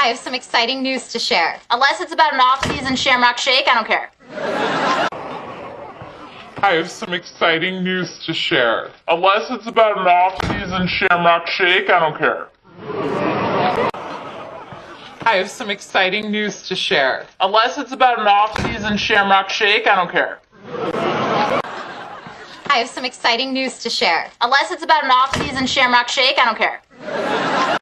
I have some exciting news to share. Unless it's about an off-season Shamrock Shake, I don't care. I have some exciting news to share. Unless it's about an off-season Shamrock Shake, I don't care. I have some exciting news to share. Unless it's about an off-season Shamrock Shake, I don't care. I have some exciting news to share. Unless it's about an off-season Shamrock Shake, I don't care.